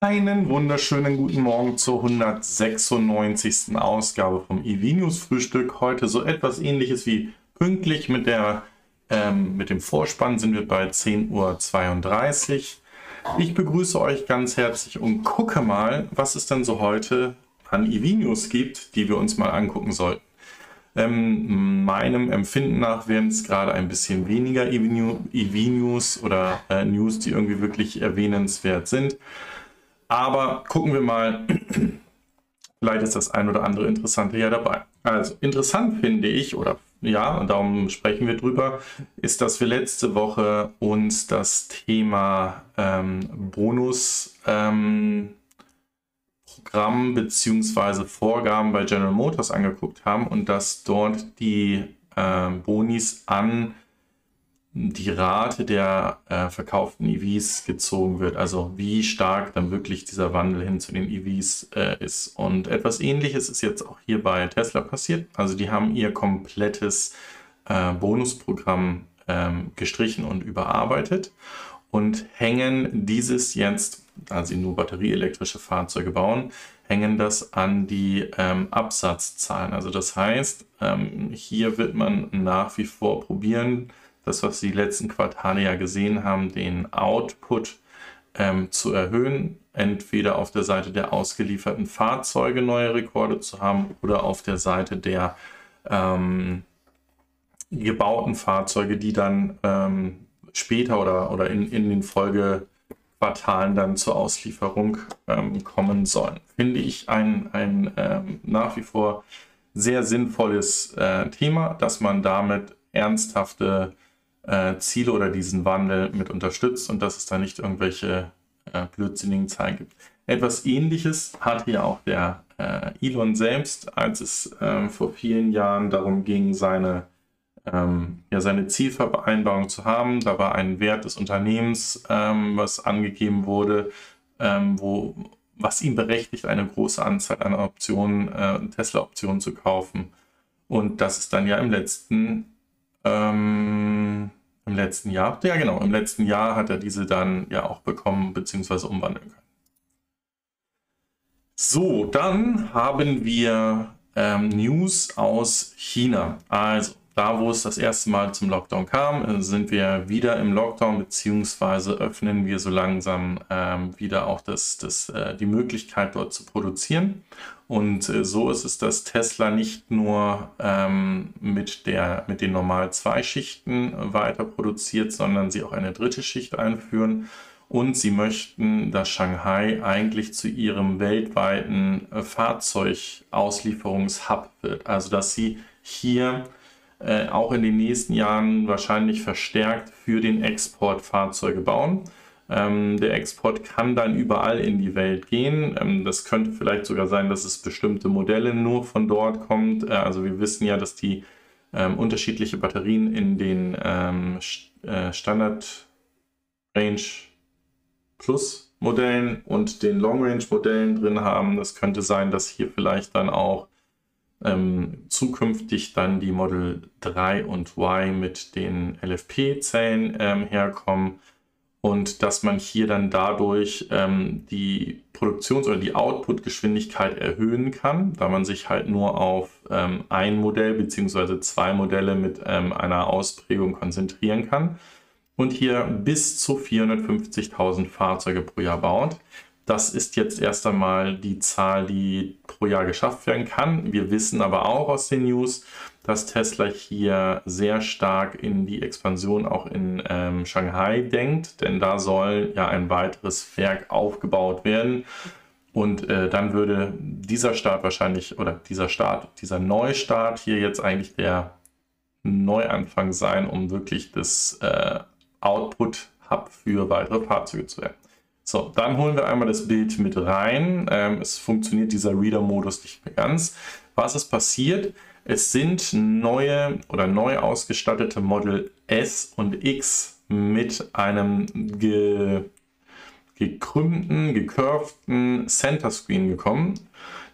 Einen wunderschönen guten Morgen zur 196. Ausgabe vom EV News Frühstück. Heute so etwas ähnliches wie pünktlich mit, der, ähm, mit dem Vorspann sind wir bei 10.32 Uhr. Ich begrüße euch ganz herzlich und gucke mal, was es denn so heute an EV News gibt, die wir uns mal angucken sollten. Ähm, meinem Empfinden nach werden es gerade ein bisschen weniger EV News oder äh, News, die irgendwie wirklich erwähnenswert sind. Aber gucken wir mal, vielleicht ist das ein oder andere Interessante ja dabei. Also interessant finde ich, oder ja, und darum sprechen wir drüber, ist, dass wir letzte Woche uns das Thema ähm, Bonus ähm, bzw. Vorgaben bei General Motors angeguckt haben und dass dort die äh, Bonis an die Rate der äh, verkauften EVs gezogen wird, also wie stark dann wirklich dieser Wandel hin zu den EVs äh, ist. Und etwas ähnliches ist jetzt auch hier bei Tesla passiert. Also die haben ihr komplettes äh, Bonusprogramm ähm, gestrichen und überarbeitet und hängen dieses jetzt, da sie nur batterieelektrische Fahrzeuge bauen, hängen das an die ähm, Absatzzahlen. Also das heißt, ähm, hier wird man nach wie vor probieren, das, was Sie die letzten Quartale ja gesehen haben, den Output ähm, zu erhöhen, entweder auf der Seite der ausgelieferten Fahrzeuge neue Rekorde zu haben oder auf der Seite der ähm, gebauten Fahrzeuge, die dann ähm, später oder, oder in, in den Folgequartalen dann zur Auslieferung ähm, kommen sollen. Finde ich ein, ein ähm, nach wie vor sehr sinnvolles äh, Thema, dass man damit ernsthafte äh, Ziele oder diesen Wandel mit unterstützt und dass es da nicht irgendwelche äh, blödsinnigen Zahlen gibt. Etwas ähnliches hatte ja auch der äh, Elon selbst, als es ähm, vor vielen Jahren darum ging, seine, ähm, ja, seine Zielvereinbarung zu haben. Da war ein Wert des Unternehmens, ähm, was angegeben wurde, ähm, wo, was ihn berechtigt, eine große Anzahl an Optionen, äh, Tesla-Optionen zu kaufen. Und das ist dann ja im letzten ähm, im letzten Jahr. Ja, genau. Im letzten Jahr hat er diese dann ja auch bekommen bzw. umwandeln können. So, dann haben wir ähm, News aus China. Also, da wo es das erste Mal zum Lockdown kam, äh, sind wir wieder im Lockdown, beziehungsweise öffnen wir so langsam ähm, wieder auch das, das, äh, die Möglichkeit dort zu produzieren. Und äh, so ist es, dass Tesla nicht nur ähm, mit, der, mit den normal zwei Schichten weiter produziert, sondern sie auch eine dritte Schicht einführen. Und sie möchten, dass Shanghai eigentlich zu ihrem weltweiten äh, Fahrzeugauslieferungshub wird. Also dass sie hier äh, auch in den nächsten Jahren wahrscheinlich verstärkt für den Export Fahrzeuge bauen. Ähm, der Export kann dann überall in die Welt gehen. Ähm, das könnte vielleicht sogar sein, dass es bestimmte Modelle nur von dort kommt. Äh, also wir wissen ja, dass die ähm, unterschiedliche Batterien in den ähm, äh, Standard Range Plus Modellen und den Long Range Modellen drin haben. Das könnte sein, dass hier vielleicht dann auch ähm, zukünftig dann die Model 3 und Y mit den LFP-Zellen ähm, herkommen und dass man hier dann dadurch ähm, die Produktions- oder die Output-Geschwindigkeit erhöhen kann, da man sich halt nur auf ähm, ein Modell bzw. zwei Modelle mit ähm, einer Ausprägung konzentrieren kann und hier bis zu 450.000 Fahrzeuge pro Jahr baut. Das ist jetzt erst einmal die Zahl, die pro Jahr geschafft werden kann. Wir wissen aber auch aus den News, dass Tesla hier sehr stark in die Expansion auch in ähm, Shanghai denkt, denn da soll ja ein weiteres Werk aufgebaut werden. Und äh, dann würde dieser Start wahrscheinlich, oder dieser Start, dieser Neustart hier jetzt eigentlich der Neuanfang sein, um wirklich das äh, Output-Hub für weitere Fahrzeuge zu werden. So, dann holen wir einmal das Bild mit rein. Ähm, es funktioniert dieser Reader-Modus nicht mehr ganz. Was ist passiert? Es sind neue oder neu ausgestattete Model S und X mit einem ge gekrümmten, gecurvten Center Screen gekommen.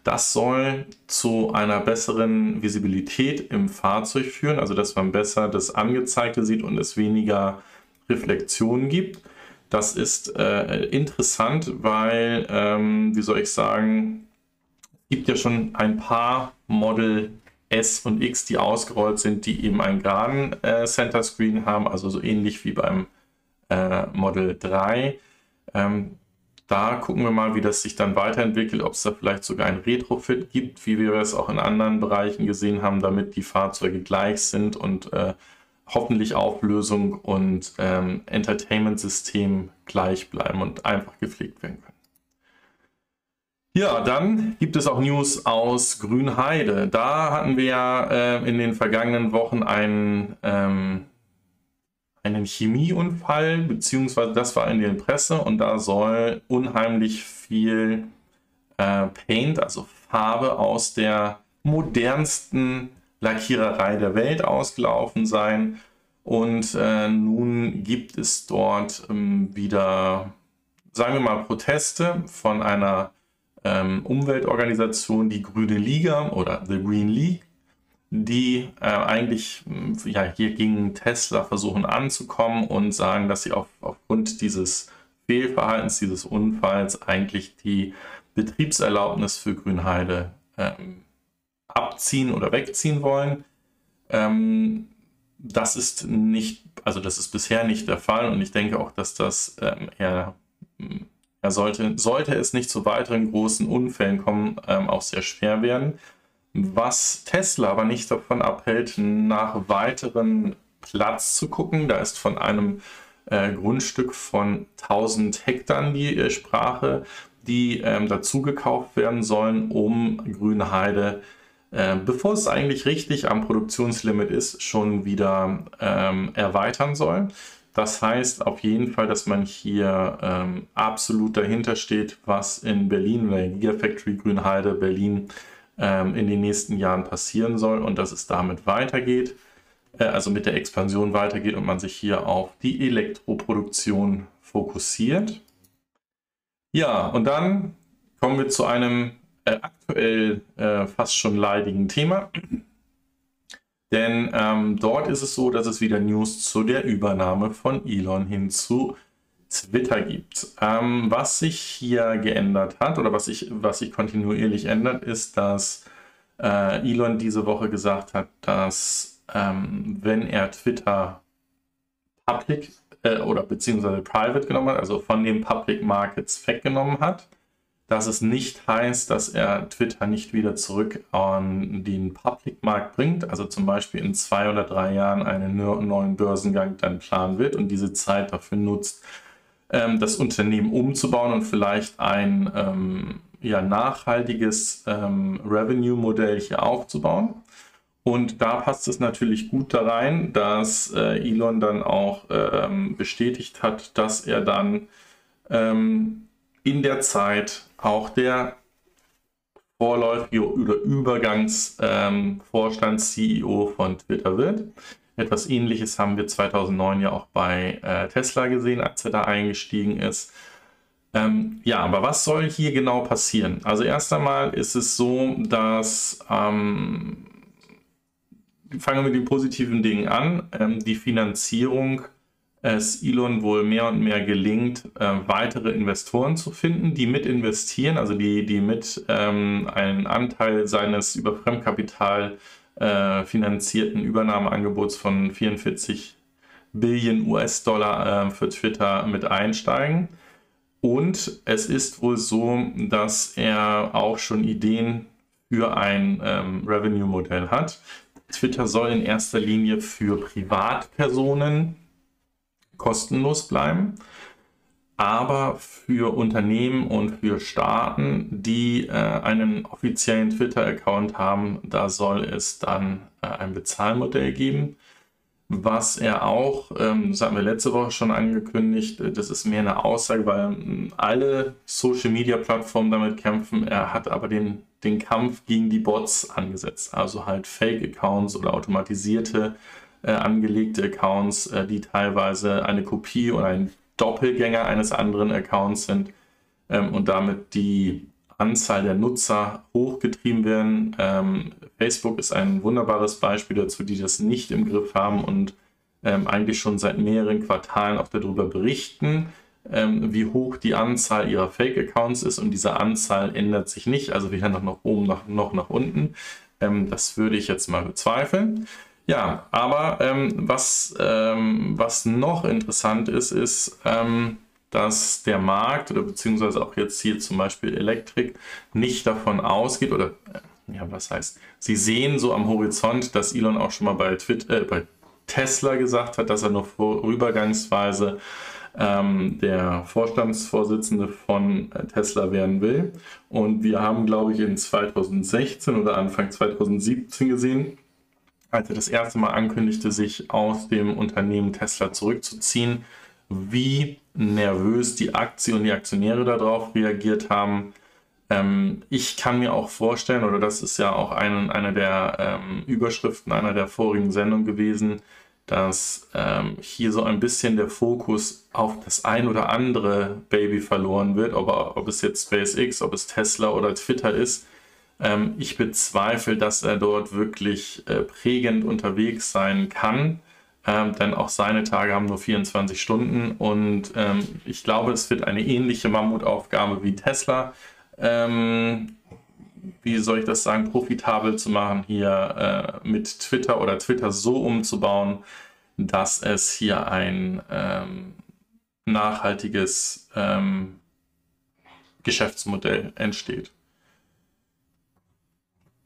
Das soll zu einer besseren Visibilität im Fahrzeug führen, also dass man besser das Angezeigte sieht und es weniger Reflexionen gibt. Das ist äh, interessant, weil, ähm, wie soll ich sagen, es gibt ja schon ein paar Model S und X, die ausgerollt sind, die eben einen geraden äh, Center Screen haben, also so ähnlich wie beim äh, Model 3. Ähm, da gucken wir mal, wie das sich dann weiterentwickelt, ob es da vielleicht sogar ein Retrofit gibt, wie wir es auch in anderen Bereichen gesehen haben, damit die Fahrzeuge gleich sind und äh, hoffentlich Auflösung und ähm, Entertainment-System gleich bleiben und einfach gepflegt werden können. Ja, dann gibt es auch News aus Grünheide. Da hatten wir ja äh, in den vergangenen Wochen einen ähm, einen Chemieunfall, beziehungsweise das war in der Presse und da soll unheimlich viel äh, Paint, also Farbe aus der modernsten Lackiererei der Welt ausgelaufen sein. Und äh, nun gibt es dort ähm, wieder, sagen wir mal, Proteste von einer ähm, Umweltorganisation, die Grüne Liga oder The Green League die äh, eigentlich ja, hier gegen Tesla versuchen anzukommen und sagen, dass sie auf, aufgrund dieses Fehlverhaltens, dieses Unfalls eigentlich die Betriebserlaubnis für Grünheide ähm, abziehen oder wegziehen wollen. Ähm, das ist nicht, also das ist bisher nicht der Fall und ich denke auch, dass das ähm, eher, er sollte, sollte es nicht zu weiteren großen Unfällen kommen, ähm, auch sehr schwer werden was Tesla aber nicht davon abhält, nach weiteren Platz zu gucken. Da ist von einem äh, Grundstück von 1000 Hektar die äh, Sprache, die ähm, dazu gekauft werden sollen, um Grünheide, äh, bevor es eigentlich richtig am Produktionslimit ist, schon wieder ähm, erweitern soll. Das heißt auf jeden Fall, dass man hier ähm, absolut dahinter steht, was in Berlin, oder Gigafactory Grünheide Berlin ähm, in den nächsten Jahren passieren soll und dass es damit weitergeht, äh, also mit der Expansion weitergeht und man sich hier auf die Elektroproduktion fokussiert. Ja, und dann kommen wir zu einem äh, aktuell äh, fast schon leidigen Thema. Denn ähm, dort ist es so, dass es wieder News zu der Übernahme von Elon hin zu Twitter gibt. Ähm, was sich hier geändert hat oder was sich, was sich kontinuierlich ändert, ist, dass äh, Elon diese Woche gesagt hat, dass ähm, wenn er Twitter public äh, oder beziehungsweise private genommen hat, also von den Public Markets weggenommen hat, dass es nicht heißt, dass er Twitter nicht wieder zurück an den Public Markt bringt, also zum Beispiel in zwei oder drei Jahren einen neuen Börsengang dann planen wird und diese Zeit dafür nutzt, ähm, das Unternehmen umzubauen und vielleicht ein ähm, ja, nachhaltiges ähm, Revenue-Modell hier aufzubauen. Und da passt es natürlich gut da rein, dass äh, Elon dann auch ähm, bestätigt hat, dass er dann ähm, in der Zeit auch der vorläufige oder Übergangsvorstand-CEO ähm, von Twitter wird. Etwas ähnliches haben wir 2009 ja auch bei äh, Tesla gesehen, als er da eingestiegen ist. Ähm, ja, aber was soll hier genau passieren? Also erst einmal ist es so, dass ähm, fangen wir mit den positiven Dingen an. Ähm, die Finanzierung es Elon wohl mehr und mehr gelingt, äh, weitere Investoren zu finden, die mit investieren, also die, die mit ähm, einen Anteil seines über Fremdkapital äh, finanzierten Übernahmeangebots von 44 Billionen US-Dollar äh, für Twitter mit einsteigen. Und es ist wohl so, dass er auch schon Ideen für ein ähm, Revenue-Modell hat. Twitter soll in erster Linie für Privatpersonen kostenlos bleiben aber für Unternehmen und für Staaten, die äh, einen offiziellen Twitter-Account haben, da soll es dann äh, ein Bezahlmodell geben. Was er auch, ähm, das hatten wir letzte Woche schon angekündigt, äh, das ist mehr eine Aussage, weil äh, alle Social-Media-Plattformen damit kämpfen. Er hat aber den, den Kampf gegen die Bots angesetzt, also halt Fake-Accounts oder automatisierte äh, angelegte Accounts, äh, die teilweise eine Kopie oder ein Doppelgänger eines anderen Accounts sind ähm, und damit die Anzahl der Nutzer hochgetrieben werden. Ähm, Facebook ist ein wunderbares Beispiel dazu, die das nicht im Griff haben und ähm, eigentlich schon seit mehreren Quartalen auch darüber berichten, ähm, wie hoch die Anzahl ihrer Fake-Accounts ist und diese Anzahl ändert sich nicht, also weder nach oben noch, noch nach unten. Ähm, das würde ich jetzt mal bezweifeln. Ja, aber ähm, was, ähm, was noch interessant ist, ist, ähm, dass der Markt oder beziehungsweise auch jetzt hier zum Beispiel Elektrik nicht davon ausgeht oder äh, ja, was heißt, sie sehen so am Horizont, dass Elon auch schon mal bei, Twitter, äh, bei Tesla gesagt hat, dass er nur vorübergangsweise ähm, der Vorstandsvorsitzende von äh, Tesla werden will. Und wir haben, glaube ich, in 2016 oder Anfang 2017 gesehen, als er das erste Mal ankündigte, sich aus dem Unternehmen Tesla zurückzuziehen, wie nervös die Aktie und die Aktionäre darauf reagiert haben. Ähm, ich kann mir auch vorstellen, oder das ist ja auch ein, eine der ähm, Überschriften einer der vorigen Sendungen gewesen, dass ähm, hier so ein bisschen der Fokus auf das ein oder andere Baby verloren wird, ob, ob es jetzt SpaceX, ob es Tesla oder Twitter ist. Ähm, ich bezweifle, dass er dort wirklich äh, prägend unterwegs sein kann, ähm, denn auch seine Tage haben nur 24 Stunden und ähm, ich glaube, es wird eine ähnliche Mammutaufgabe wie Tesla. Ähm, wie soll ich das sagen, profitabel zu machen, hier äh, mit Twitter oder Twitter so umzubauen, dass es hier ein ähm, nachhaltiges ähm, Geschäftsmodell entsteht.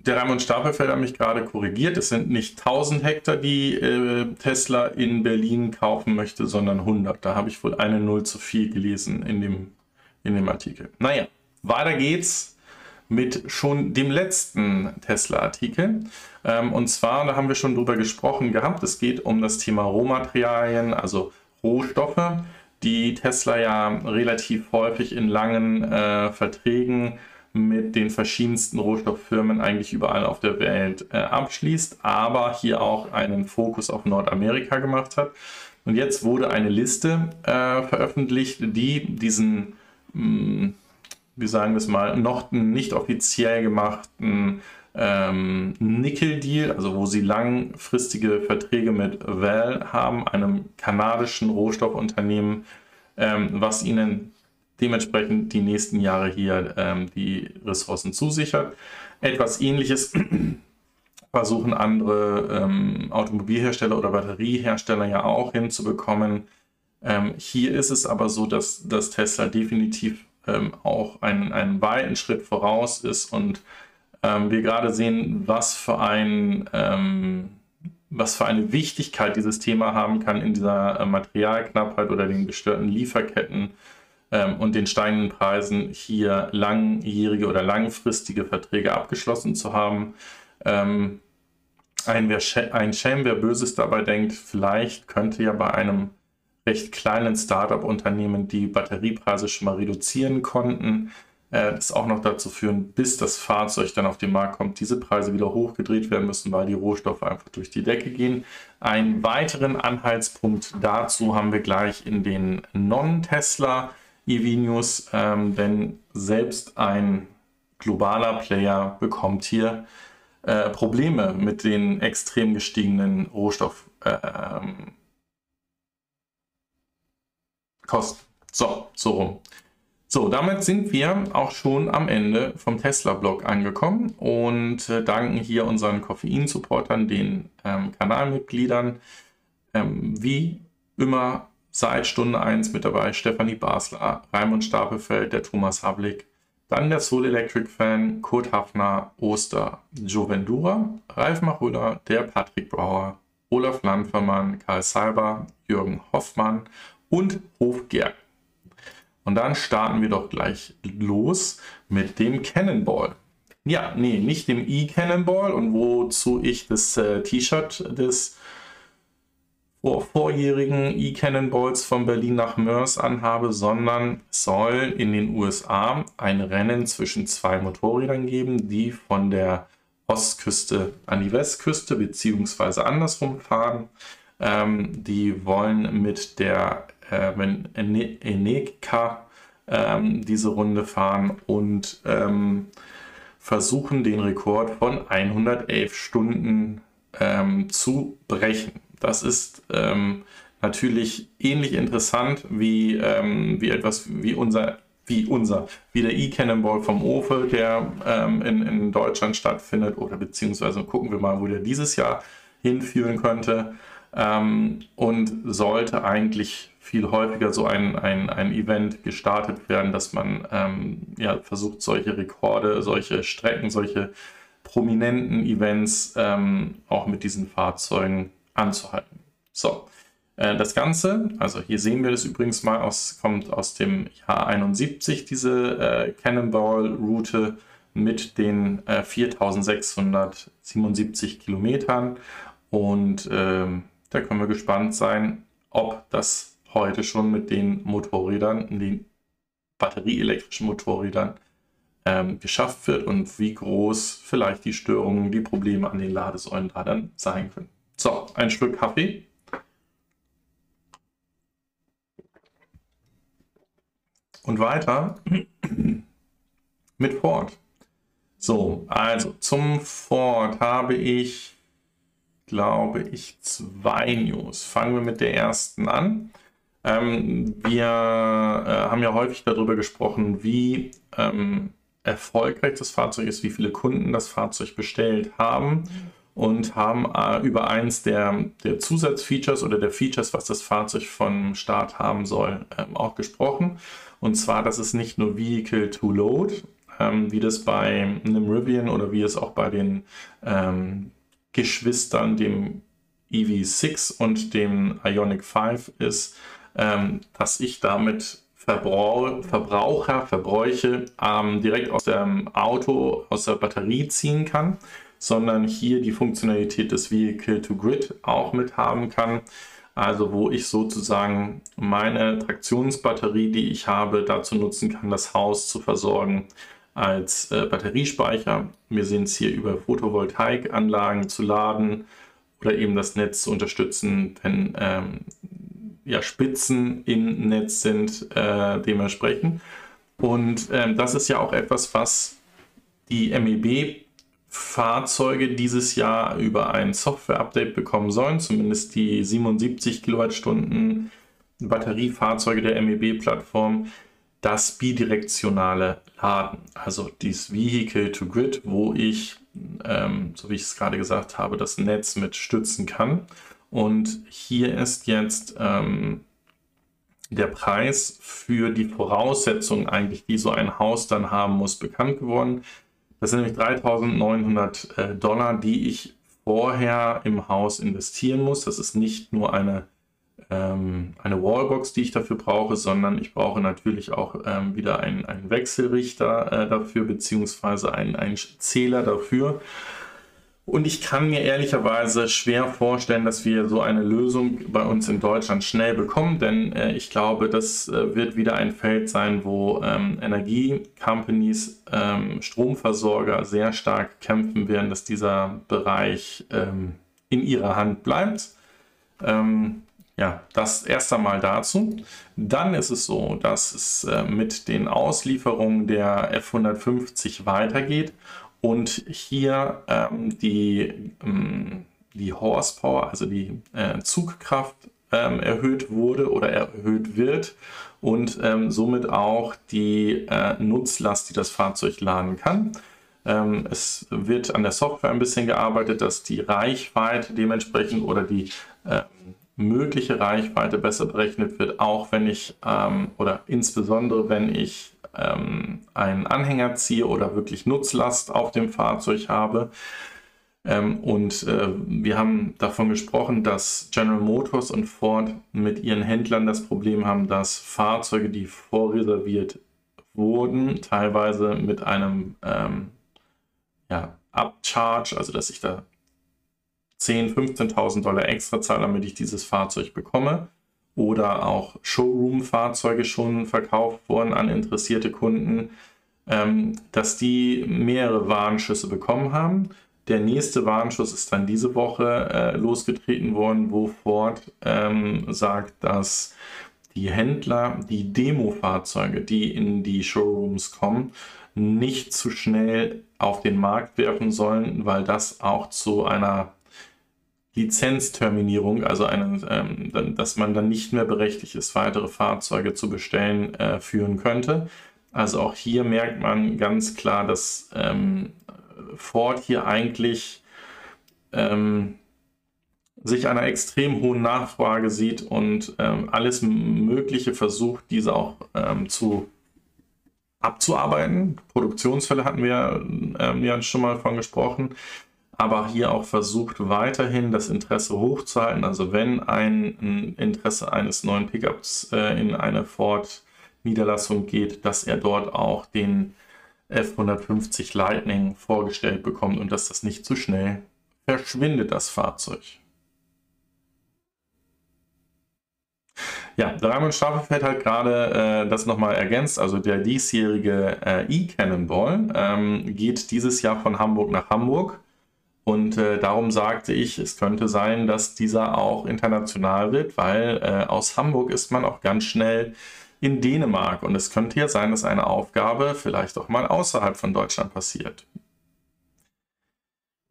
Der Raimund Stapelfeld hat mich gerade korrigiert. Es sind nicht 1000 Hektar, die äh, Tesla in Berlin kaufen möchte, sondern 100. Da habe ich wohl eine Null zu viel gelesen in dem, in dem Artikel. Naja, weiter geht's mit schon dem letzten Tesla-Artikel. Ähm, und zwar, da haben wir schon drüber gesprochen gehabt, es geht um das Thema Rohmaterialien, also Rohstoffe, die Tesla ja relativ häufig in langen äh, Verträgen mit den verschiedensten Rohstofffirmen eigentlich überall auf der Welt äh, abschließt, aber hier auch einen Fokus auf Nordamerika gemacht hat. Und jetzt wurde eine Liste äh, veröffentlicht, die diesen mh, mm, wie sagen wir es mal, noch nicht offiziell gemachten ähm, Nickel-Deal, also wo sie langfristige Verträge mit Val haben, einem kanadischen Rohstoffunternehmen, ähm, was ihnen dementsprechend die nächsten Jahre hier ähm, die Ressourcen zusichert. Etwas ähnliches versuchen andere ähm, Automobilhersteller oder Batteriehersteller ja auch hinzubekommen. Ähm, hier ist es aber so, dass, dass Tesla definitiv ähm, auch einen, einen weiten Schritt voraus ist und ähm, wir gerade sehen, was für ein ähm, was für eine Wichtigkeit dieses Thema haben kann in dieser äh, Materialknappheit oder den gestörten Lieferketten ähm, und den steigenden Preisen hier langjährige oder langfristige Verträge abgeschlossen zu haben. Ähm, ein, wer, ein Shame, wer Böses dabei denkt, vielleicht könnte ja bei einem recht kleinen Startup-Unternehmen die Batteriepreise schon mal reduzieren konnten. Äh, das auch noch dazu führen, bis das Fahrzeug dann auf den Markt kommt, diese Preise wieder hochgedreht werden müssen, weil die Rohstoffe einfach durch die Decke gehen. Einen weiteren Anhaltspunkt dazu haben wir gleich in den Non-Tesla EV-News, ähm, denn selbst ein globaler Player bekommt hier äh, Probleme mit den extrem gestiegenen Rohstoff, äh, ähm. So, so rum. So, damit sind wir auch schon am Ende vom Tesla-Blog angekommen und äh, danken hier unseren Koffein-Supportern, den ähm, Kanalmitgliedern. Ähm, wie immer seit Stunde 1 mit dabei Stefanie Basler, Raimund Stapelfeld, der Thomas Hablik, dann der Soul Electric Fan, Kurt Hafner, Oster, Joe Vendura, Ralf Machulla, der Patrick Brauer, Olaf Landvermann, Karl Salber, Jürgen Hoffmann und Hofgerg. Und dann starten wir doch gleich los mit dem Cannonball. Ja, nee, nicht dem E-Cannonball und wozu ich das äh, T-Shirt des vor, vorjährigen E-Cannonballs von Berlin nach Mörs anhabe, sondern soll in den USA ein Rennen zwischen zwei Motorrädern geben, die von der Ostküste an die Westküste beziehungsweise andersrum fahren. Ähm, die wollen mit der äh, Eneka ähm, diese Runde fahren und ähm, versuchen, den Rekord von 111 Stunden ähm, zu brechen. Das ist ähm, natürlich ähnlich interessant wie, ähm, wie etwas wie unser wie unser, wie der E-Cannonball vom Ofe, der ähm, in, in Deutschland stattfindet, oder beziehungsweise gucken wir mal, wo der dieses Jahr hinführen könnte. Ähm, und sollte eigentlich viel häufiger so ein, ein, ein Event gestartet werden, dass man ähm, ja, versucht, solche Rekorde, solche Strecken, solche prominenten Events ähm, auch mit diesen Fahrzeugen anzuhalten. So, äh, das Ganze, also hier sehen wir das übrigens mal, aus, kommt aus dem Jahr 71, diese äh, Cannonball-Route mit den äh, 4677 Kilometern. Und ähm, da können wir gespannt sein, ob das heute schon mit den Motorrädern, den batterieelektrischen Motorrädern ähm, geschafft wird und wie groß vielleicht die Störungen, die Probleme an den Ladesäulen da dann sein können. So, ein Stück Kaffee. Und weiter mit Ford. So, also zum Ford habe ich, glaube ich, zwei News. Fangen wir mit der ersten an. Ähm, wir äh, haben ja häufig darüber gesprochen, wie ähm, erfolgreich das Fahrzeug ist, wie viele Kunden das Fahrzeug bestellt haben und haben äh, über eins der, der Zusatzfeatures oder der Features, was das Fahrzeug vom Start haben soll, ähm, auch gesprochen. Und zwar, dass es nicht nur Vehicle to Load, ähm, wie das bei einem Rivian oder wie es auch bei den ähm, Geschwistern, dem EV6 und dem Ionic 5 ist, ähm, dass ich damit Verbrauch, Verbraucher, Verbräuche ähm, direkt aus dem Auto, aus der Batterie ziehen kann, sondern hier die Funktionalität des Vehicle to Grid auch mit haben kann. Also wo ich sozusagen meine Traktionsbatterie, die ich habe, dazu nutzen kann, das Haus zu versorgen als äh, Batteriespeicher. Wir sehen es hier über Photovoltaikanlagen zu laden oder eben das Netz zu unterstützen, wenn ähm, ja, Spitzen im Netz sind äh, dementsprechend. Und ähm, das ist ja auch etwas, was die MEB-Fahrzeuge dieses Jahr über ein Software-Update bekommen sollen, zumindest die 77 Kilowattstunden Batteriefahrzeuge der MEB-Plattform, das bidirektionale Laden, also dieses Vehicle to Grid, wo ich, ähm, so wie ich es gerade gesagt habe, das Netz mit stützen kann. Und hier ist jetzt ähm, der Preis für die Voraussetzungen eigentlich, die so ein Haus dann haben muss, bekannt geworden. Das sind nämlich 3.900 äh, Dollar, die ich vorher im Haus investieren muss. Das ist nicht nur eine, ähm, eine Wallbox, die ich dafür brauche, sondern ich brauche natürlich auch ähm, wieder einen, einen Wechselrichter äh, dafür, beziehungsweise einen, einen Zähler dafür. Und ich kann mir ehrlicherweise schwer vorstellen, dass wir so eine Lösung bei uns in Deutschland schnell bekommen, denn äh, ich glaube, das äh, wird wieder ein Feld sein, wo ähm, Energiecompanies, ähm, Stromversorger sehr stark kämpfen werden, dass dieser Bereich ähm, in ihrer Hand bleibt. Ähm, ja, das erst einmal dazu. Dann ist es so, dass es äh, mit den Auslieferungen der F150 weitergeht und hier ähm, die, ähm, die Horsepower, also die äh, Zugkraft ähm, erhöht wurde oder erhöht wird und ähm, somit auch die äh, Nutzlast, die das Fahrzeug laden kann. Ähm, es wird an der Software ein bisschen gearbeitet, dass die Reichweite dementsprechend oder die ähm, mögliche Reichweite besser berechnet wird, auch wenn ich oder insbesondere wenn ich ähm, einen Anhänger ziehe oder wirklich Nutzlast auf dem Fahrzeug habe. Ähm, und äh, wir haben davon gesprochen, dass General Motors und Ford mit ihren Händlern das Problem haben, dass Fahrzeuge, die vorreserviert wurden, teilweise mit einem ähm, ja, Upcharge, also dass ich da 10.000, 15.000 Dollar extra zahle, damit ich dieses Fahrzeug bekomme, oder auch Showroom-Fahrzeuge schon verkauft wurden an interessierte Kunden, ähm, dass die mehrere Warnschüsse bekommen haben. Der nächste Warnschuss ist dann diese Woche äh, losgetreten worden, wo Ford ähm, sagt, dass die Händler die Demo-Fahrzeuge, die in die Showrooms kommen, nicht zu schnell auf den Markt werfen sollen, weil das auch zu einer Lizenzterminierung, also eine, ähm, dass man dann nicht mehr berechtigt ist, weitere Fahrzeuge zu bestellen, äh, führen könnte. Also auch hier merkt man ganz klar, dass ähm, Ford hier eigentlich ähm, sich einer extrem hohen Nachfrage sieht und ähm, alles Mögliche versucht, diese auch ähm, zu abzuarbeiten. Produktionsfälle hatten wir ähm, ja schon mal von gesprochen, aber hier auch versucht weiterhin das Interesse hochzuhalten. Also wenn ein Interesse eines neuen Pickups äh, in eine Ford-Niederlassung geht, dass er dort auch den F150 Lightning vorgestellt bekommt und dass das nicht zu schnell verschwindet, das Fahrzeug. Ja, der Raimund Stapelfeld hat gerade äh, das nochmal ergänzt. Also der diesjährige äh, E-Cannonball ähm, geht dieses Jahr von Hamburg nach Hamburg. Und äh, darum sagte ich, es könnte sein, dass dieser auch international wird, weil äh, aus Hamburg ist man auch ganz schnell in Dänemark. Und es könnte ja sein, dass eine Aufgabe vielleicht auch mal außerhalb von Deutschland passiert.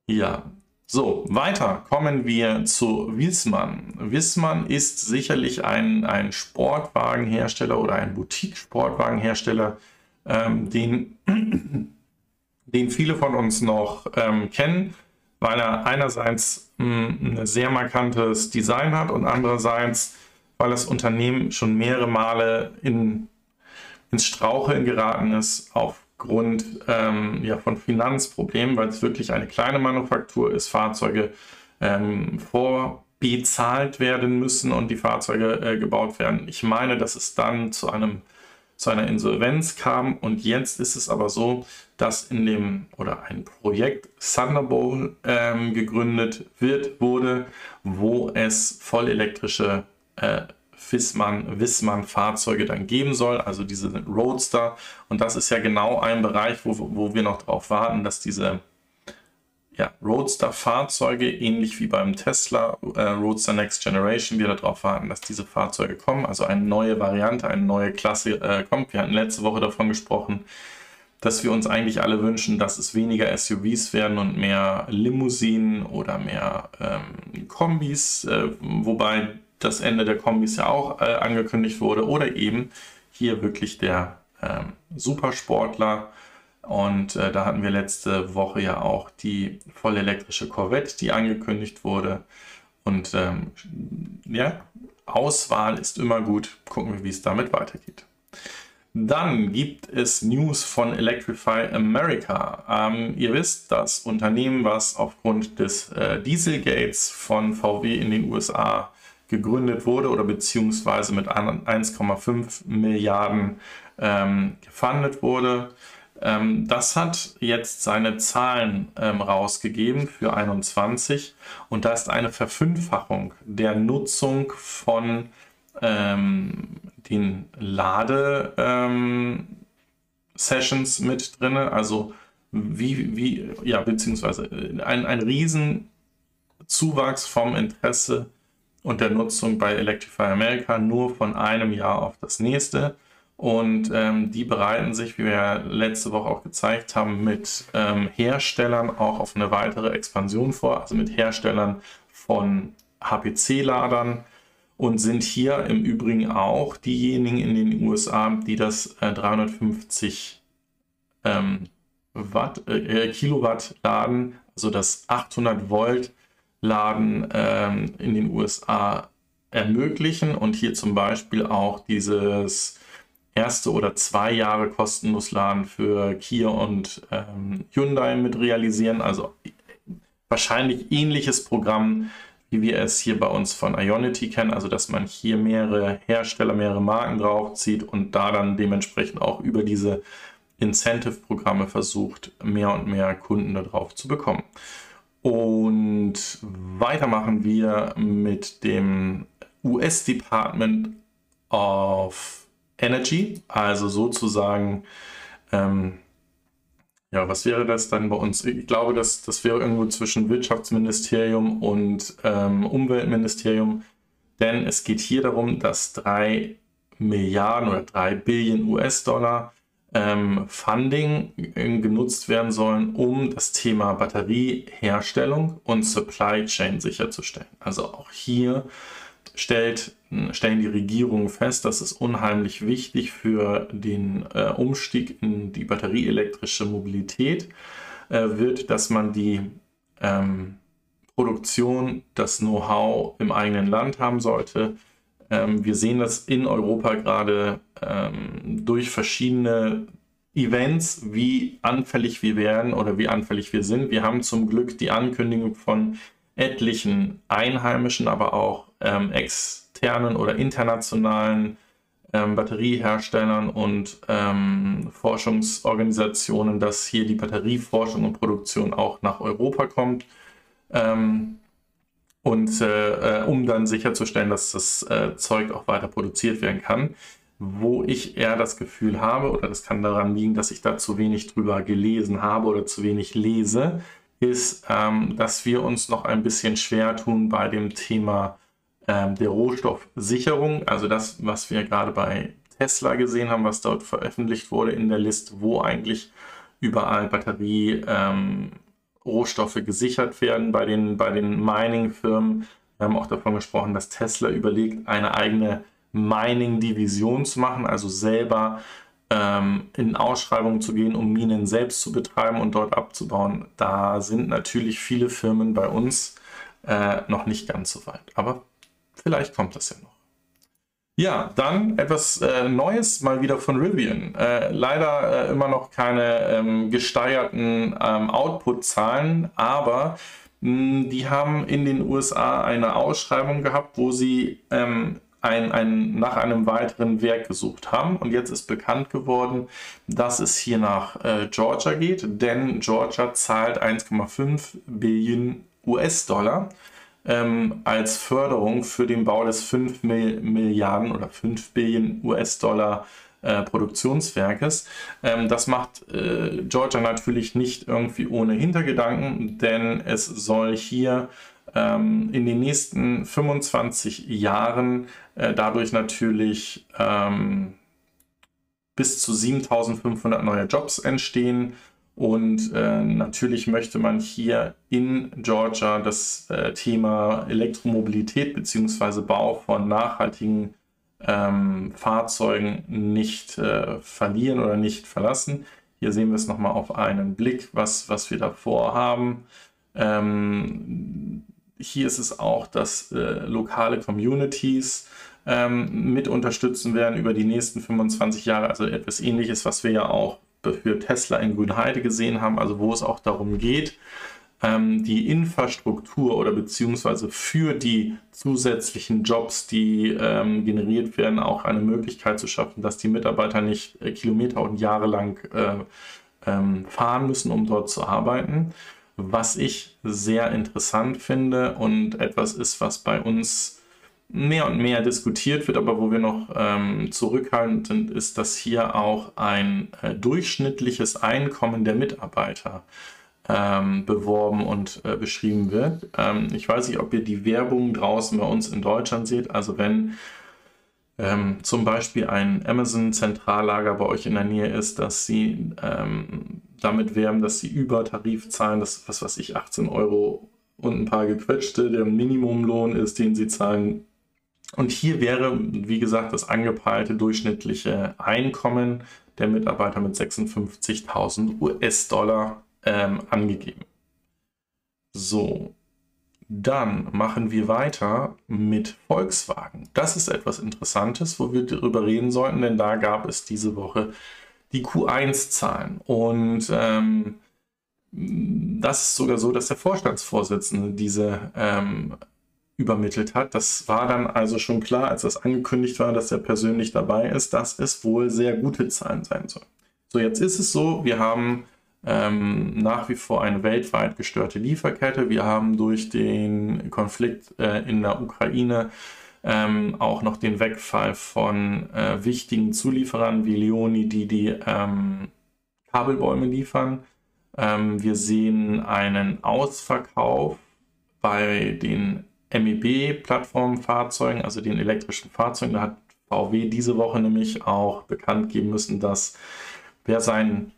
Ja, so, weiter kommen wir zu Wiesmann. Wiesmann ist sicherlich ein, ein Sportwagenhersteller oder ein Boutique-Sportwagenhersteller, ähm, den, den viele von uns noch ähm, kennen, weil er einerseits hm, ein sehr markantes Design hat und andererseits, weil das Unternehmen schon mehrere Male in, ins Straucheln geraten ist auf Grund ähm, ja, von Finanzproblemen, weil es wirklich eine kleine Manufaktur ist, Fahrzeuge ähm, vorbezahlt werden müssen und die Fahrzeuge äh, gebaut werden. Ich meine, dass es dann zu einem zu einer Insolvenz kam und jetzt ist es aber so, dass in dem oder ein Projekt Thunderbolt ähm, gegründet wird wurde, wo es vollelektrische äh, Wissmann, Wissmann Fahrzeuge dann geben soll, also diese Roadster. Und das ist ja genau ein Bereich, wo, wo wir noch darauf warten, dass diese ja, Roadster-Fahrzeuge, ähnlich wie beim Tesla äh, Roadster Next Generation, wir darauf warten, dass diese Fahrzeuge kommen, also eine neue Variante, eine neue Klasse äh, kommt. Wir hatten letzte Woche davon gesprochen, dass wir uns eigentlich alle wünschen, dass es weniger SUVs werden und mehr Limousinen oder mehr ähm, Kombis, äh, wobei das Ende der Kombis ja auch äh, angekündigt wurde, oder eben hier wirklich der ähm, Supersportler. Und äh, da hatten wir letzte Woche ja auch die vollelektrische Corvette, die angekündigt wurde. Und ähm, ja, Auswahl ist immer gut. Gucken wir, wie es damit weitergeht. Dann gibt es News von Electrify America. Ähm, ihr wisst, das Unternehmen, was aufgrund des äh, Dieselgates von VW in den USA gegründet wurde oder beziehungsweise mit 1,5 Milliarden ähm, gefundet wurde. Ähm, das hat jetzt seine Zahlen ähm, rausgegeben für 21 und da ist eine Verfünffachung der Nutzung von ähm, den Lade-Sessions ähm, mit drin. Also wie, wie, ja, beziehungsweise ein, ein Riesenzuwachs vom Interesse und der Nutzung bei Electrify America nur von einem Jahr auf das nächste. Und ähm, die bereiten sich, wie wir letzte Woche auch gezeigt haben, mit ähm, Herstellern auch auf eine weitere Expansion vor, also mit Herstellern von HPC-Ladern und sind hier im Übrigen auch diejenigen in den USA, die das äh, 350 ähm, Watt, äh, Kilowatt laden, also das 800 Volt Laden ähm, in den USA ermöglichen und hier zum Beispiel auch dieses erste oder zwei Jahre kostenlos Laden für Kia und ähm, Hyundai mit realisieren. Also wahrscheinlich ähnliches Programm, wie wir es hier bei uns von Ionity kennen, also dass man hier mehrere Hersteller, mehrere Marken draufzieht und da dann dementsprechend auch über diese Incentive-Programme versucht, mehr und mehr Kunden darauf zu bekommen. Und weiter machen wir mit dem US Department of Energy, also sozusagen, ähm, ja, was wäre das dann bei uns? Ich glaube, das, das wäre irgendwo zwischen Wirtschaftsministerium und ähm, Umweltministerium, denn es geht hier darum, dass drei Milliarden oder drei Billionen US-Dollar ähm, Funding äh, genutzt werden sollen, um das Thema Batterieherstellung und Supply Chain sicherzustellen. Also auch hier stellt, stellen die Regierungen fest, dass es unheimlich wichtig für den äh, Umstieg in die batterieelektrische Mobilität äh, wird, dass man die ähm, Produktion, das Know-how im eigenen Land haben sollte. Ähm, wir sehen das in Europa gerade ähm, durch verschiedene Events, wie anfällig wir werden oder wie anfällig wir sind. Wir haben zum Glück die Ankündigung von etlichen einheimischen, aber auch ähm, externen oder internationalen ähm, Batterieherstellern und ähm, Forschungsorganisationen, dass hier die Batterieforschung und Produktion auch nach Europa kommt. Ähm, und äh, äh, um dann sicherzustellen, dass das äh, Zeug auch weiter produziert werden kann. Wo ich eher das Gefühl habe, oder das kann daran liegen, dass ich da zu wenig drüber gelesen habe oder zu wenig lese, ist, ähm, dass wir uns noch ein bisschen schwer tun bei dem Thema ähm, der Rohstoffsicherung. Also das, was wir gerade bei Tesla gesehen haben, was dort veröffentlicht wurde in der Liste, wo eigentlich überall Batterie ähm, Rohstoffe gesichert werden bei den, bei den Mining-Firmen. Wir haben auch davon gesprochen, dass Tesla überlegt, eine eigene Mining-Division zu machen, also selber ähm, in Ausschreibungen zu gehen, um Minen selbst zu betreiben und dort abzubauen. Da sind natürlich viele Firmen bei uns äh, noch nicht ganz so weit. Aber vielleicht kommt das ja noch. Ja, dann etwas äh, Neues mal wieder von Rivian. Äh, leider äh, immer noch keine ähm, gesteigerten ähm, Output-Zahlen, aber mh, hm, die haben in den USA eine Ausschreibung gehabt, wo sie ähm, ein, ein, nach einem weiteren Werk gesucht haben. Und jetzt ist bekannt geworden, dass es hier nach äh, Georgia geht, denn Georgia zahlt 1,5 Billionen US-Dollar ähm, als Förderung für den Bau des 5 Milliarden oder 5 Billionen US-Dollar äh, Produktionswerkes. Ähm, das macht äh, Georgia natürlich nicht irgendwie ohne Hintergedanken, denn es soll hier ähm, in den nächsten 25 Jahren äh, dadurch natürlich ähm, bis zu 7500 neue Jobs entstehen und äh, natürlich möchte man hier in Georgia das äh, Thema Elektromobilität bzw. Bau von nachhaltigen ähm, Fahrzeugen nicht äh, verlieren oder nicht verlassen. Hier sehen wir es nochmal auf einen Blick, was, was wir da vorhaben. Ähm, hier ist es auch, dass äh, lokale Communities ähm, mit unterstützen werden über die nächsten 25 Jahre. Also etwas ähnliches, was wir ja auch für Tesla in Grünheide gesehen haben, also wo es auch darum geht, ähm, die Infrastruktur oder beziehungsweise für die zusätzlichen Jobs, die ähm, generiert werden, auch eine Möglichkeit zu schaffen, dass die Mitarbeiter nicht äh, Kilometer und Jahre lang äh, ähm, fahren müssen, um dort zu arbeiten. Was ich sehr interessant finde und etwas ist, was bei uns mehr und mehr diskutiert wird, aber wo wir noch ähm, zurückhaltend sind, ist, dass hier auch ein äh, durchschnittliches Einkommen der Mitarbeiter ähm, beworben und äh, beschrieben wird. Ähm, ich weiß nicht, ob ihr die Werbung draußen bei uns in Deutschland seht. Also wenn ähm, zum Beispiel ein Amazon-Zentrallager bei euch in der Nähe ist, dass sie ähm, damit werben, dass sie über Tarif zahlen, das was weiß ich, 18 Euro und ein paar gequetschte, der Minimumlohn ist, den sie zahlen, und hier wäre, wie gesagt, das angepeilte durchschnittliche Einkommen der Mitarbeiter mit 56.000 US-Dollar ähm, angegeben. So, dann machen wir weiter mit Volkswagen. Das ist etwas Interessantes, wo wir darüber reden sollten, denn da gab es diese Woche die Q1-Zahlen. Und ähm, das ist sogar so, dass der Vorstandsvorsitzende diese ähm, übermittelt hat. Das war dann also schon klar, als das angekündigt war, dass er persönlich dabei ist, dass es wohl sehr gute Zahlen sein sollen. So, jetzt ist es so, wir haben ähm, nach wie vor eine weltweit gestörte Lieferkette. Wir haben durch den Konflikt äh, in der Ukraine ähm, auch noch den Wegfall von äh, wichtigen Zulieferern wie Leoni, die die ähm, Kabelbäume liefern. Ähm, wir sehen einen Ausverkauf bei den MEB-Plattformfahrzeugen, also den elektrischen Fahrzeugen. Da hat VW diese Woche nämlich auch bekannt geben müssen, dass wer sein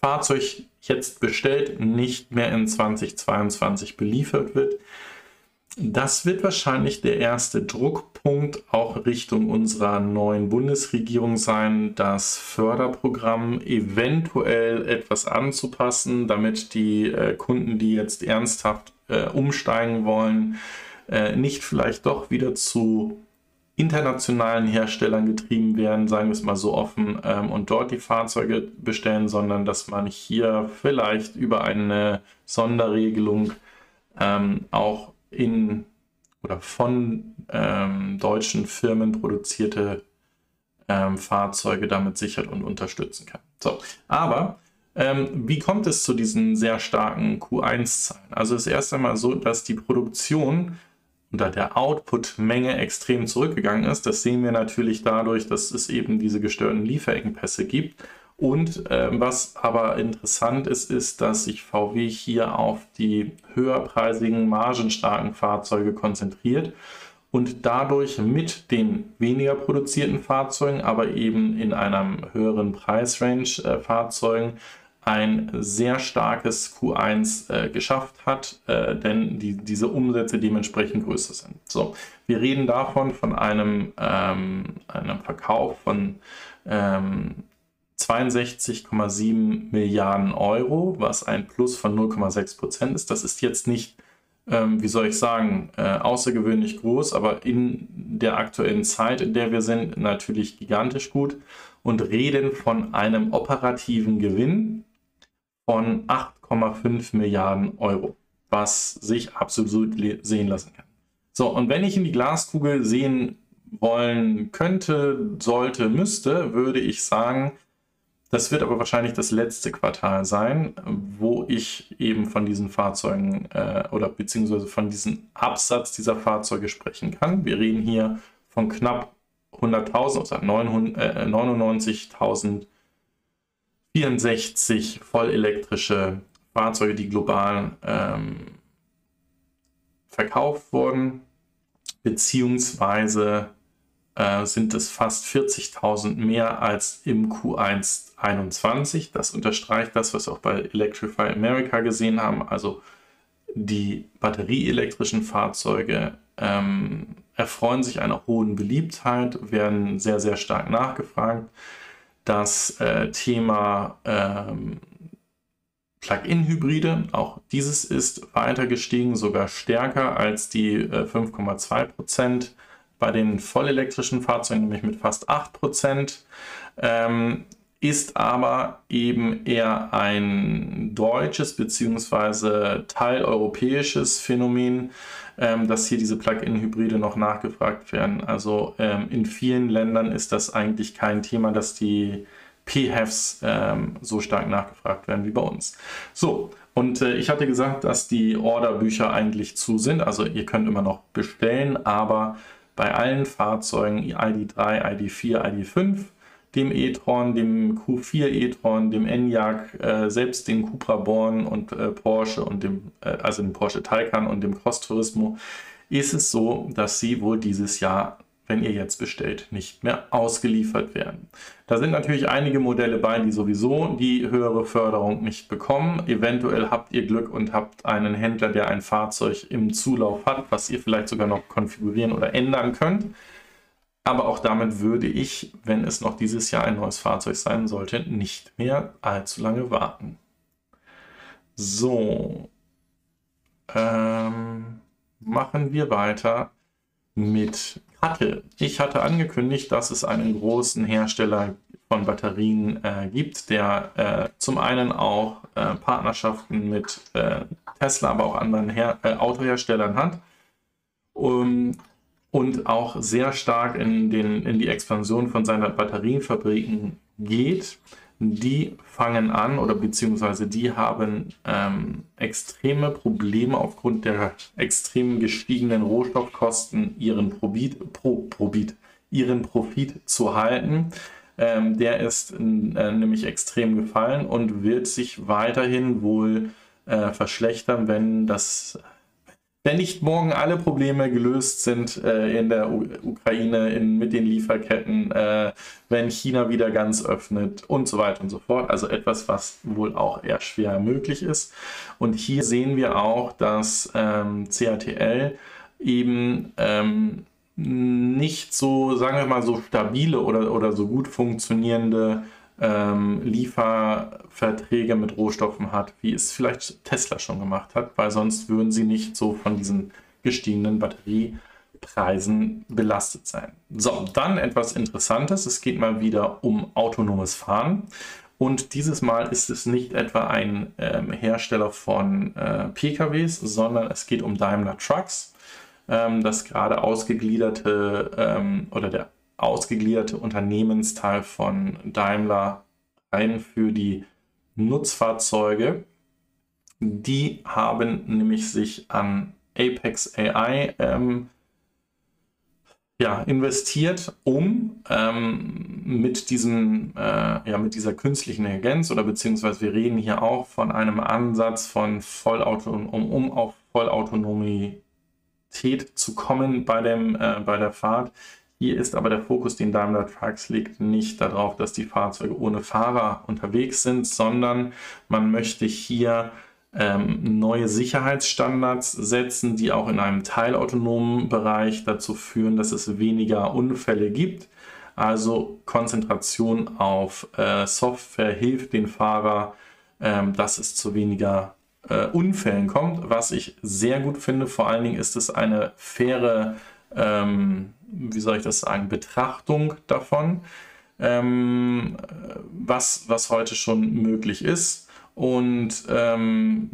Fahrzeug jetzt bestellt, nicht mehr in 2022 beliefert wird. Das wird wahrscheinlich der erste Druckpunkt auch Richtung unserer neuen Bundesregierung sein, das Förderprogramm eventuell etwas anzupassen, damit die äh, Kunden, die jetzt ernsthaft äh, umsteigen wollen, äh, nicht vielleicht doch wieder zu internationalen Herstellern getrieben werden, sagen wir es mal so offen, ähm, und dort die Fahrzeuge bestellen, sondern dass man hier vielleicht über eine Sonderregelung ähm, auch in oder von ähm, deutschen Firmen produzierte ähm, Fahrzeuge damit sichert und unterstützen kann. So, aber ähm, wie kommt es zu diesen sehr starken Q1-Zahlen? Also ist erst einmal so, dass die Produktion oder der Output-Menge extrem zurückgegangen ist. Das sehen wir natürlich dadurch, dass es eben diese gestörten Lieferengpässe gibt. Und äh, was aber interessant ist, ist, dass sich VW hier auf die höherpreisigen, margenstarken Fahrzeuge konzentriert und dadurch mit den weniger produzierten Fahrzeugen, aber eben in einem höheren Preisrange äh, Fahrzeugen ein sehr starkes Q1 äh, geschafft hat, äh, denn die, diese Umsätze dementsprechend größer sind. So, wir reden davon von einem, ähm, einem Verkauf von ähm, 62,7 Milliarden Euro, was ein Plus von 0,6 Prozent ist. Das ist jetzt nicht, ähm, wie soll ich sagen, äh, außergewöhnlich groß, aber in der aktuellen Zeit, in der wir sind, natürlich gigantisch gut und reden von einem operativen Gewinn von 8,5 Milliarden Euro, was sich absolut sehen lassen kann. So, und wenn ich in die Glaskugel sehen wollen könnte, sollte, müsste, würde ich sagen, das wird aber wahrscheinlich das letzte Quartal sein, wo ich eben von diesen Fahrzeugen äh, oder beziehungsweise von diesem Absatz dieser Fahrzeuge sprechen kann. Wir reden hier von knapp 100.000, also 99.000 64 vollelektrische Fahrzeuge, die global ähm, verkauft wurden, beziehungsweise äh, sind es fast 40.000 mehr als im Q1 21. Das unterstreicht das, was wir auch bei Electrify America gesehen haben. Also die batterieelektrischen Fahrzeuge ähm, erfreuen sich einer hohen Beliebtheit, werden sehr, sehr stark nachgefragt das äh, Thema ähm, Plug-in-Hybride. Auch dieses ist weiter gestiegen, sogar stärker als die äh, 5,2 Prozent bei den vollelektrischen Fahrzeugen, nämlich mit fast 8 Prozent. Ähm, ist aber eben eher ein deutsches bzw. teileuropäisches Phänomen, ähm, dass hier diese Plug-in-Hybride noch nachgefragt werden. Also ähm, in vielen Ländern ist das eigentlich kein Thema, dass die PHEVs ähm, so stark nachgefragt werden wie bei uns. So, und äh, ich hatte gesagt, dass die Orderbücher eigentlich zu sind. Also ihr könnt immer noch bestellen, aber bei allen Fahrzeugen ID3, ID4, ID5 dem e-tron, dem Q4 e-tron, dem Enyaq, äh, selbst den Cupra Born und äh, Porsche und dem, äh, also dem Porsche Taycan und dem Cross Turismo, ist es so, dass sie wohl dieses Jahr, wenn ihr jetzt bestellt, nicht mehr ausgeliefert werden. Da sind natürlich einige Modelle bei, die sowieso die höhere Förderung nicht bekommen. Eventuell habt ihr Glück und habt einen Händler, der ein Fahrzeug im Zulauf hat, was ihr vielleicht sogar noch konfigurieren oder ändern könnt. Aber auch damit würde ich, wenn es noch dieses Jahr ein neues Fahrzeug sein sollte, nicht mehr allzu lange warten. So, ähm, machen wir weiter mit Kattel. Ich hatte angekündigt, dass es einen großen Hersteller von Batterien äh, gibt, der äh, zum einen auch äh, Partnerschaften mit äh, Tesla, aber auch anderen Her äh, Autoherstellern hat. Um, und auch sehr stark in, den, in die Expansion von seinen Batterienfabriken geht, die fangen an oder beziehungsweise die haben ähm, extreme Probleme aufgrund der extrem gestiegenen Rohstoffkosten ihren Profit, Pro, Profit, ihren Profit zu halten. Ähm, der ist äh, nämlich extrem gefallen und wird sich weiterhin wohl äh, verschlechtern, wenn das wenn nicht morgen alle Probleme gelöst sind äh, in der U Ukraine in, mit den Lieferketten, äh, wenn China wieder ganz öffnet und so weiter und so fort. Also etwas, was wohl auch eher schwer möglich ist. Und hier sehen wir auch, dass ähm, CATL eben ähm, nicht so, sagen wir mal, so stabile oder, oder so gut funktionierende ähm, Lieferverträge mit Rohstoffen hat, wie es vielleicht Tesla schon gemacht hat, weil sonst würden sie nicht so von diesen gestiegenen Batteriepreisen belastet sein. So, dann etwas Interessantes. Es geht mal wieder um autonomes Fahren. Und dieses Mal ist es nicht etwa ein ähm, Hersteller von äh, PKWs, sondern es geht um Daimler Trucks, ähm, das gerade ausgegliederte ähm, oder der ausgegliederte Unternehmensteil von Daimler rein für die Nutzfahrzeuge. Die haben nämlich sich an Apex AI ähm, ja, investiert, um ähm, mit, diesem, äh, ja, mit dieser künstlichen Intelligenz oder beziehungsweise wir reden hier auch von einem Ansatz von Vollauton um, um auf Vollautonomität zu kommen bei, dem, äh, bei der Fahrt, hier ist aber der Fokus, den Daimler Trucks legt, nicht darauf, dass die Fahrzeuge ohne Fahrer unterwegs sind, sondern man möchte hier ähm, neue Sicherheitsstandards setzen, die auch in einem teilautonomen Bereich dazu führen, dass es weniger Unfälle gibt. Also Konzentration auf äh, Software hilft den Fahrer, ähm, dass es zu weniger äh, Unfällen kommt, was ich sehr gut finde. Vor allen Dingen ist es eine faire ähm, wie soll ich das sagen, Betrachtung davon, ähm, was, was heute schon möglich ist. Und ähm,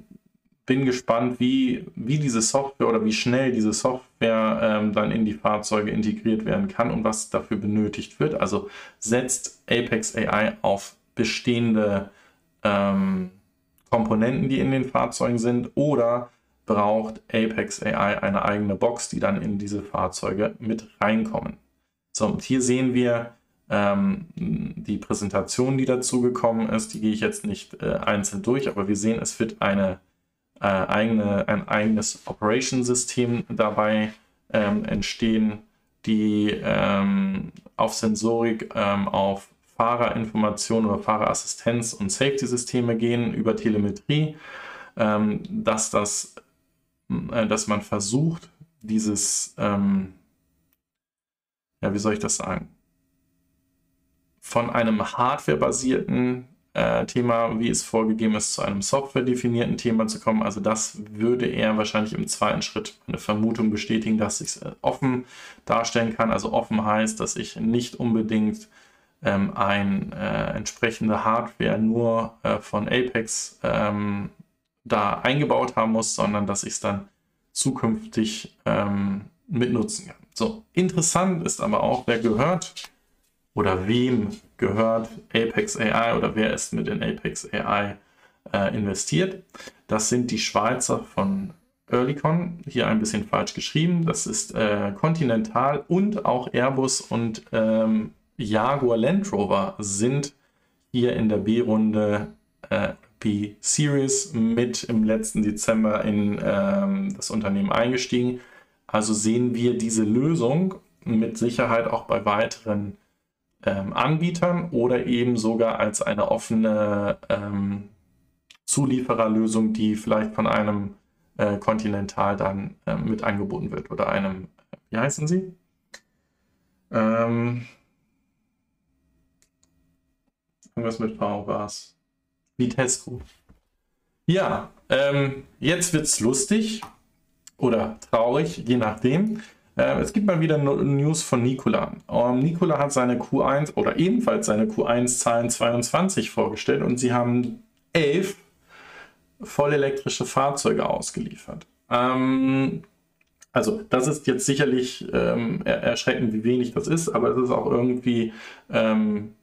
bin gespannt, wie, wie diese Software oder wie schnell diese Software ähm, dann in die Fahrzeuge integriert werden kann und was dafür benötigt wird. Also setzt Apex AI auf bestehende ähm, Komponenten, die in den Fahrzeugen sind, oder braucht Apex AI eine eigene Box, die dann in diese Fahrzeuge mit reinkommen. So, und hier sehen wir ähm, die Präsentation, die dazu gekommen ist. Die gehe ich jetzt nicht äh, einzeln durch, aber wir sehen, es wird eine, äh, eigene, ein eigenes Operation-System dabei ähm, entstehen, die ähm, auf Sensorik, ähm, auf Fahrerinformation oder Fahrerassistenz und Safety-Systeme gehen über Telemetrie, ähm, dass das dass man versucht, dieses, ähm, ja, wie soll ich das sagen, von einem hardware-basierten äh, Thema, wie es vorgegeben ist, zu einem software-definierten Thema zu kommen. Also das würde er wahrscheinlich im zweiten Schritt eine Vermutung bestätigen, dass ich es äh, offen darstellen kann. Also offen heißt, dass ich nicht unbedingt ähm, ein äh, entsprechende Hardware nur äh, von Apex ähm, da eingebaut haben muss, sondern dass ich es dann zukünftig ähm, mitnutzen kann. So, interessant ist aber auch, wer gehört oder wem gehört Apex AI oder wer ist mit in Apex AI äh, investiert. Das sind die Schweizer von Earlycon, hier ein bisschen falsch geschrieben. Das ist äh, Continental und auch Airbus und ähm, Jaguar Land Rover sind hier in der B-Runde äh, P-Series mit im letzten Dezember in ähm, das Unternehmen eingestiegen. Also sehen wir diese Lösung mit Sicherheit auch bei weiteren ähm, Anbietern oder eben sogar als eine offene ähm, Zuliefererlösung, die vielleicht von einem äh, Continental dann äh, mit angeboten wird oder einem, wie heißen sie? Ähm, irgendwas mit V war es. Vitesco. Ja, ähm, jetzt es lustig oder traurig, je nachdem. Äh, es gibt mal wieder News von Nikola. Ähm, Nikola hat seine Q1 oder ebenfalls seine Q1-Zahlen 22 vorgestellt und sie haben elf vollelektrische Fahrzeuge ausgeliefert. Ähm, also das ist jetzt sicherlich ähm, erschreckend, wie wenig das ist, aber es ist auch irgendwie ähm,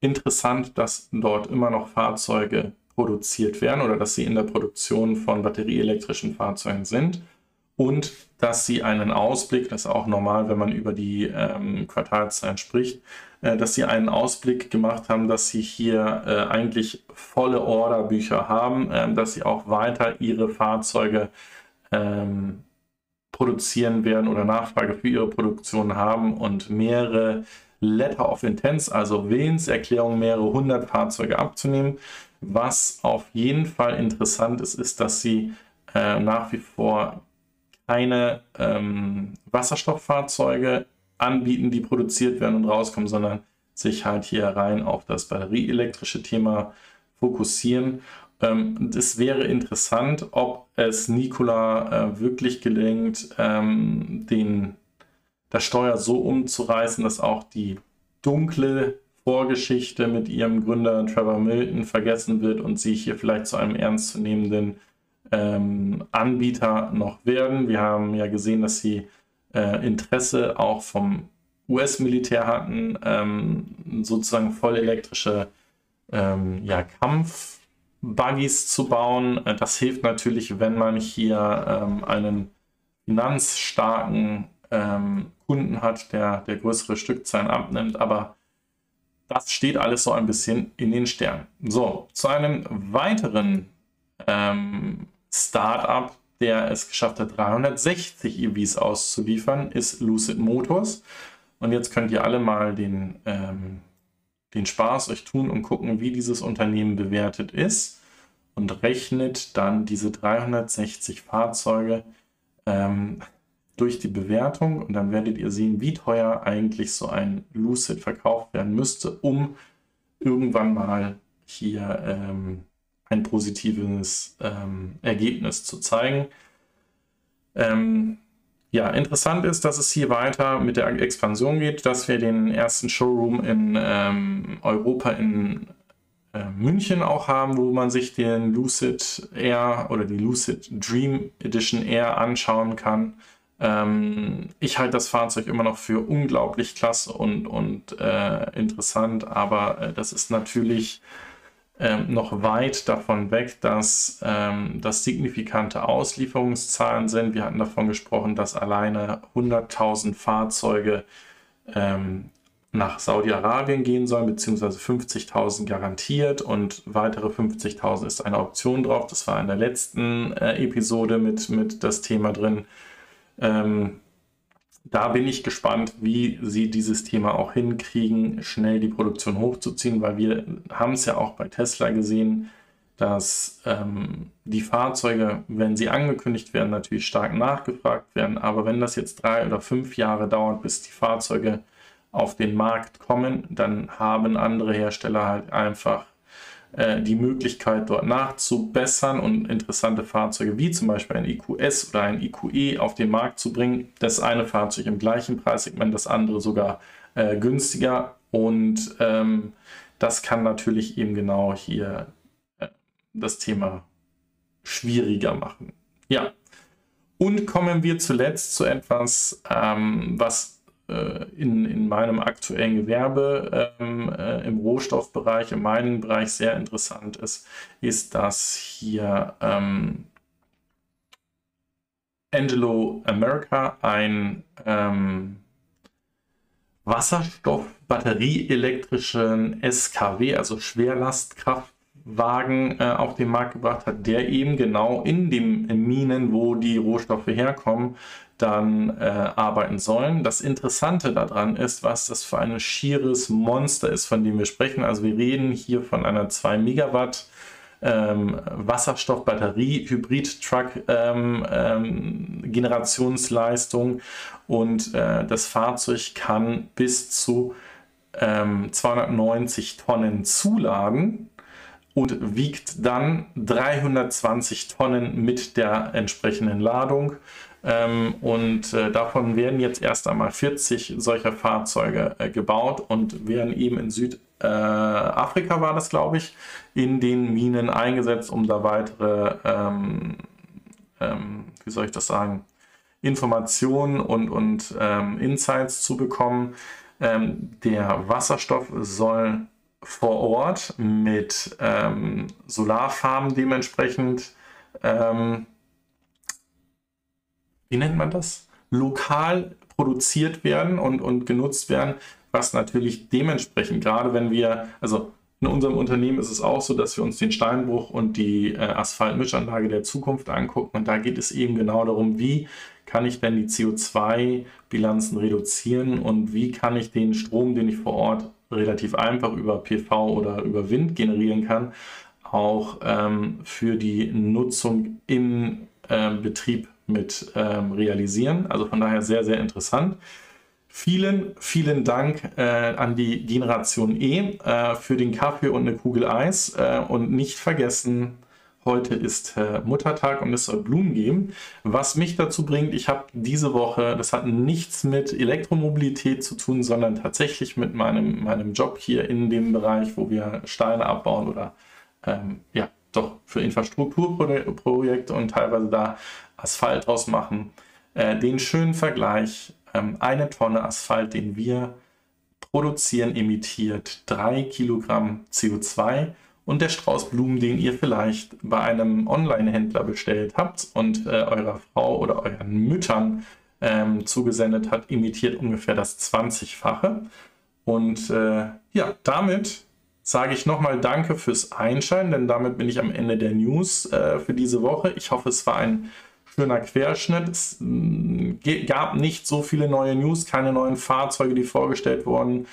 interessant, dass dort immer noch Fahrzeuge produziert werden oder dass sie in der Produktion von batterieelektrischen Fahrzeugen sind und dass sie einen Ausblick, das ist auch normal, wenn man über die ähm, Quartalszahlen spricht, äh, dass sie einen Ausblick gemacht haben, dass sie hier äh, eigentlich volle Orderbücher haben, äh, dass sie auch weiter ihre Fahrzeuge ähm, produzieren werden oder Nachfrage für ihre Produktion haben und mehrere Letter of Intents, also Willenserklärungen, mehrere hundert Fahrzeuge abzunehmen. Was auf jeden Fall interessant ist, ist, dass sie äh, nach wie vor keine ähm, Wasserstofffahrzeuge anbieten, die produziert werden und rauskommen, sondern sich halt hier rein auf das batterieelektrische Thema fokussieren. Ähm, es wäre interessant, ob es Nikola äh, wirklich gelingt, ähm, den, das Steuer so umzureißen, dass auch die dunkle Vorgeschichte mit ihrem Gründer Trevor Milton vergessen wird und sie hier vielleicht zu einem ernstzunehmenden ähm, Anbieter noch werden. Wir haben ja gesehen, dass sie äh, Interesse auch vom US-Militär hatten, ähm, sozusagen voll elektrische ähm, ja, Kampf-Buggies zu bauen. Das hilft natürlich, wenn man hier ähm, einen finanzstarken ähm, Kunden hat, der, der größere Stückzahlen abnimmt, aber das steht alles so ein bisschen in den Sternen. So, zu einem weiteren ähm, Startup, der es geschafft hat, 360 EVs auszuliefern, ist Lucid Motors. Und jetzt könnt ihr alle mal den, ähm, den Spaß euch tun und gucken, wie dieses Unternehmen bewertet ist und rechnet dann diese 360 Fahrzeuge ähm, durch die Bewertung und dann werdet ihr sehen, wie teuer eigentlich so ein Lucid verkauft werden müsste, um irgendwann mal hier ähm, ein positives ähm, Ergebnis zu zeigen. Ähm, ja, interessant ist, dass es hier weiter mit der Expansion geht, dass wir den ersten Showroom in ähm, Europa in äh, München auch haben, wo man sich den Lucid Air oder die Lucid Dream Edition Air anschauen kann. Ähm, ich halte das Fahrzeug immer noch für unglaublich klasse und, und äh, interessant, aber äh, das ist natürlich ähm, noch weit davon weg, dass ähm, das signifikante Auslieferungszahlen sind. Wir hatten davon gesprochen, dass alleine 100.000 Fahrzeuge ähm, nach Saudi-Arabien gehen sollen, beziehungsweise 50.000 garantiert und weitere 50.000 ist eine Option drauf. Das war in der letzten äh, Episode mit, mit das Thema drin. Ähm, da bin ich gespannt, wie sie dieses Thema auch hinkriegen, schnell die Produktion hochzuziehen, weil wir haben es ja auch bei Tesla gesehen, dass ähm, die Fahrzeuge, wenn sie angekündigt werden, natürlich stark nachgefragt werden. Aber wenn das jetzt drei oder fünf Jahre dauert, bis die Fahrzeuge auf den Markt kommen, dann haben andere Hersteller halt einfach äh, die Möglichkeit, dort nachzubessern und interessante Fahrzeuge wie zum Beispiel ein EQS oder ein EQE auf den Markt zu bringen. Das eine Fahrzeug im gleichen Preissegment, das andere sogar äh, günstiger. Und ähm, das kann natürlich eben genau hier äh, das Thema schwieriger machen. Ja. Und kommen wir zuletzt zu etwas, ähm, was in, in meinem aktuellen Gewerbe ähm, äh, im Rohstoffbereich, im Mining-Bereich sehr interessant ist, ist, dass hier ähm, Angelo America ein ähm, Wasserstoff-batterieelektrischen SKW, also Schwerlastkraftwagen, äh, auf den Markt gebracht hat, der eben genau in den Minen, wo die Rohstoffe herkommen, dann äh, arbeiten sollen. Das Interessante daran ist, was das für ein schieres Monster ist, von dem wir sprechen. Also wir reden hier von einer 2 Megawatt ähm, Wasserstoff-Batterie-Hybrid-Truck ähm, ähm, Generationsleistung und äh, das Fahrzeug kann bis zu 290 ähm, Tonnen zuladen und wiegt dann 320 Tonnen mit der entsprechenden Ladung. Ähm, und äh, davon werden jetzt erst einmal 40 solcher Fahrzeuge äh, gebaut und werden eben in Südafrika, äh, war das glaube ich, in den Minen eingesetzt, um da weitere, ähm, ähm, wie soll ich das sagen, Informationen und, und ähm, Insights zu bekommen. Ähm, der Wasserstoff soll vor Ort mit ähm, Solarfarmen dementsprechend ähm, wie nennt man das, lokal produziert werden und, und genutzt werden, was natürlich dementsprechend, gerade wenn wir, also In unserem Unternehmen ist es auch so, dass wir uns den Steinbruch und die äh, Asphaltmischanlage der Zukunft angucken. Und da geht es eben genau darum, wie kann ich denn die CO2-Bilanzen reduzieren und wie kann ich den Strom, den ich vor Ort relativ einfach über PV oder über Wind generieren kann, auch ähm, für die Nutzung im äh, Betrieb mit ähm, realisieren. Also von daher sehr, sehr interessant. Vielen, vielen Dank äh, an die Generation E äh, für den Kaffee und eine Kugel Eis. Äh, und nicht vergessen, heute ist äh, Muttertag und es soll Blumen geben. Was mich dazu bringt, ich habe diese Woche, das hat nichts mit Elektromobilität zu tun, sondern tatsächlich mit meinem, meinem Job hier in dem Bereich, wo wir Steine abbauen oder ähm, ja, doch für Infrastrukturprojekte und teilweise da Asphalt draus machen. Äh, den schönen Vergleich ähm, eine Tonne Asphalt, den wir produzieren, emittiert drei Kilogramm CO2 und der Strauß Blumen, den ihr vielleicht bei einem Online-Händler bestellt habt und äh, eurer Frau oder euren Müttern ähm, zugesendet hat, imitiert ungefähr das 20-fache. Und äh, ja, damit sage ich nochmal Danke fürs Einschalten, denn damit bin ich am Ende der News äh, für diese Woche. Ich hoffe, es war ein schöner Querschnitt. Es mm, gab nicht so viele neue News, keine neuen Fahrzeuge, die vorgestellt wurden.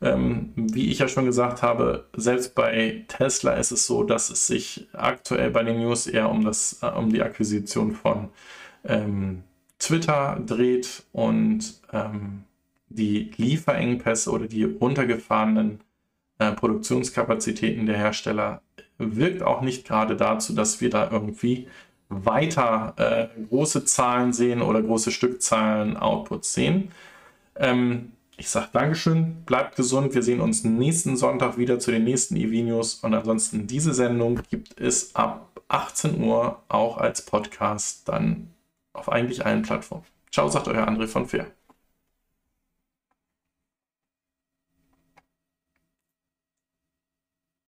Ähm, wie ich ja schon gesagt habe, selbst bei Tesla ist es so, dass es sich aktuell bei den News eher um, das, äh, um die Akquisition von ähm, Twitter dreht und ähm, die Lieferengpässe oder die runtergefahrenen äh, Produktionskapazitäten der Hersteller wirkt auch nicht gerade dazu, dass wir da irgendwie weiter äh, große Zahlen sehen oder große Stückzahlen Outputs sehen. Ähm, ich sage Dankeschön, bleibt gesund. Wir sehen uns nächsten Sonntag wieder zu den nächsten E-Videos. Und ansonsten diese Sendung gibt es ab 18 Uhr auch als Podcast dann auf eigentlich allen Plattformen. Ciao, sagt euer André von Fair.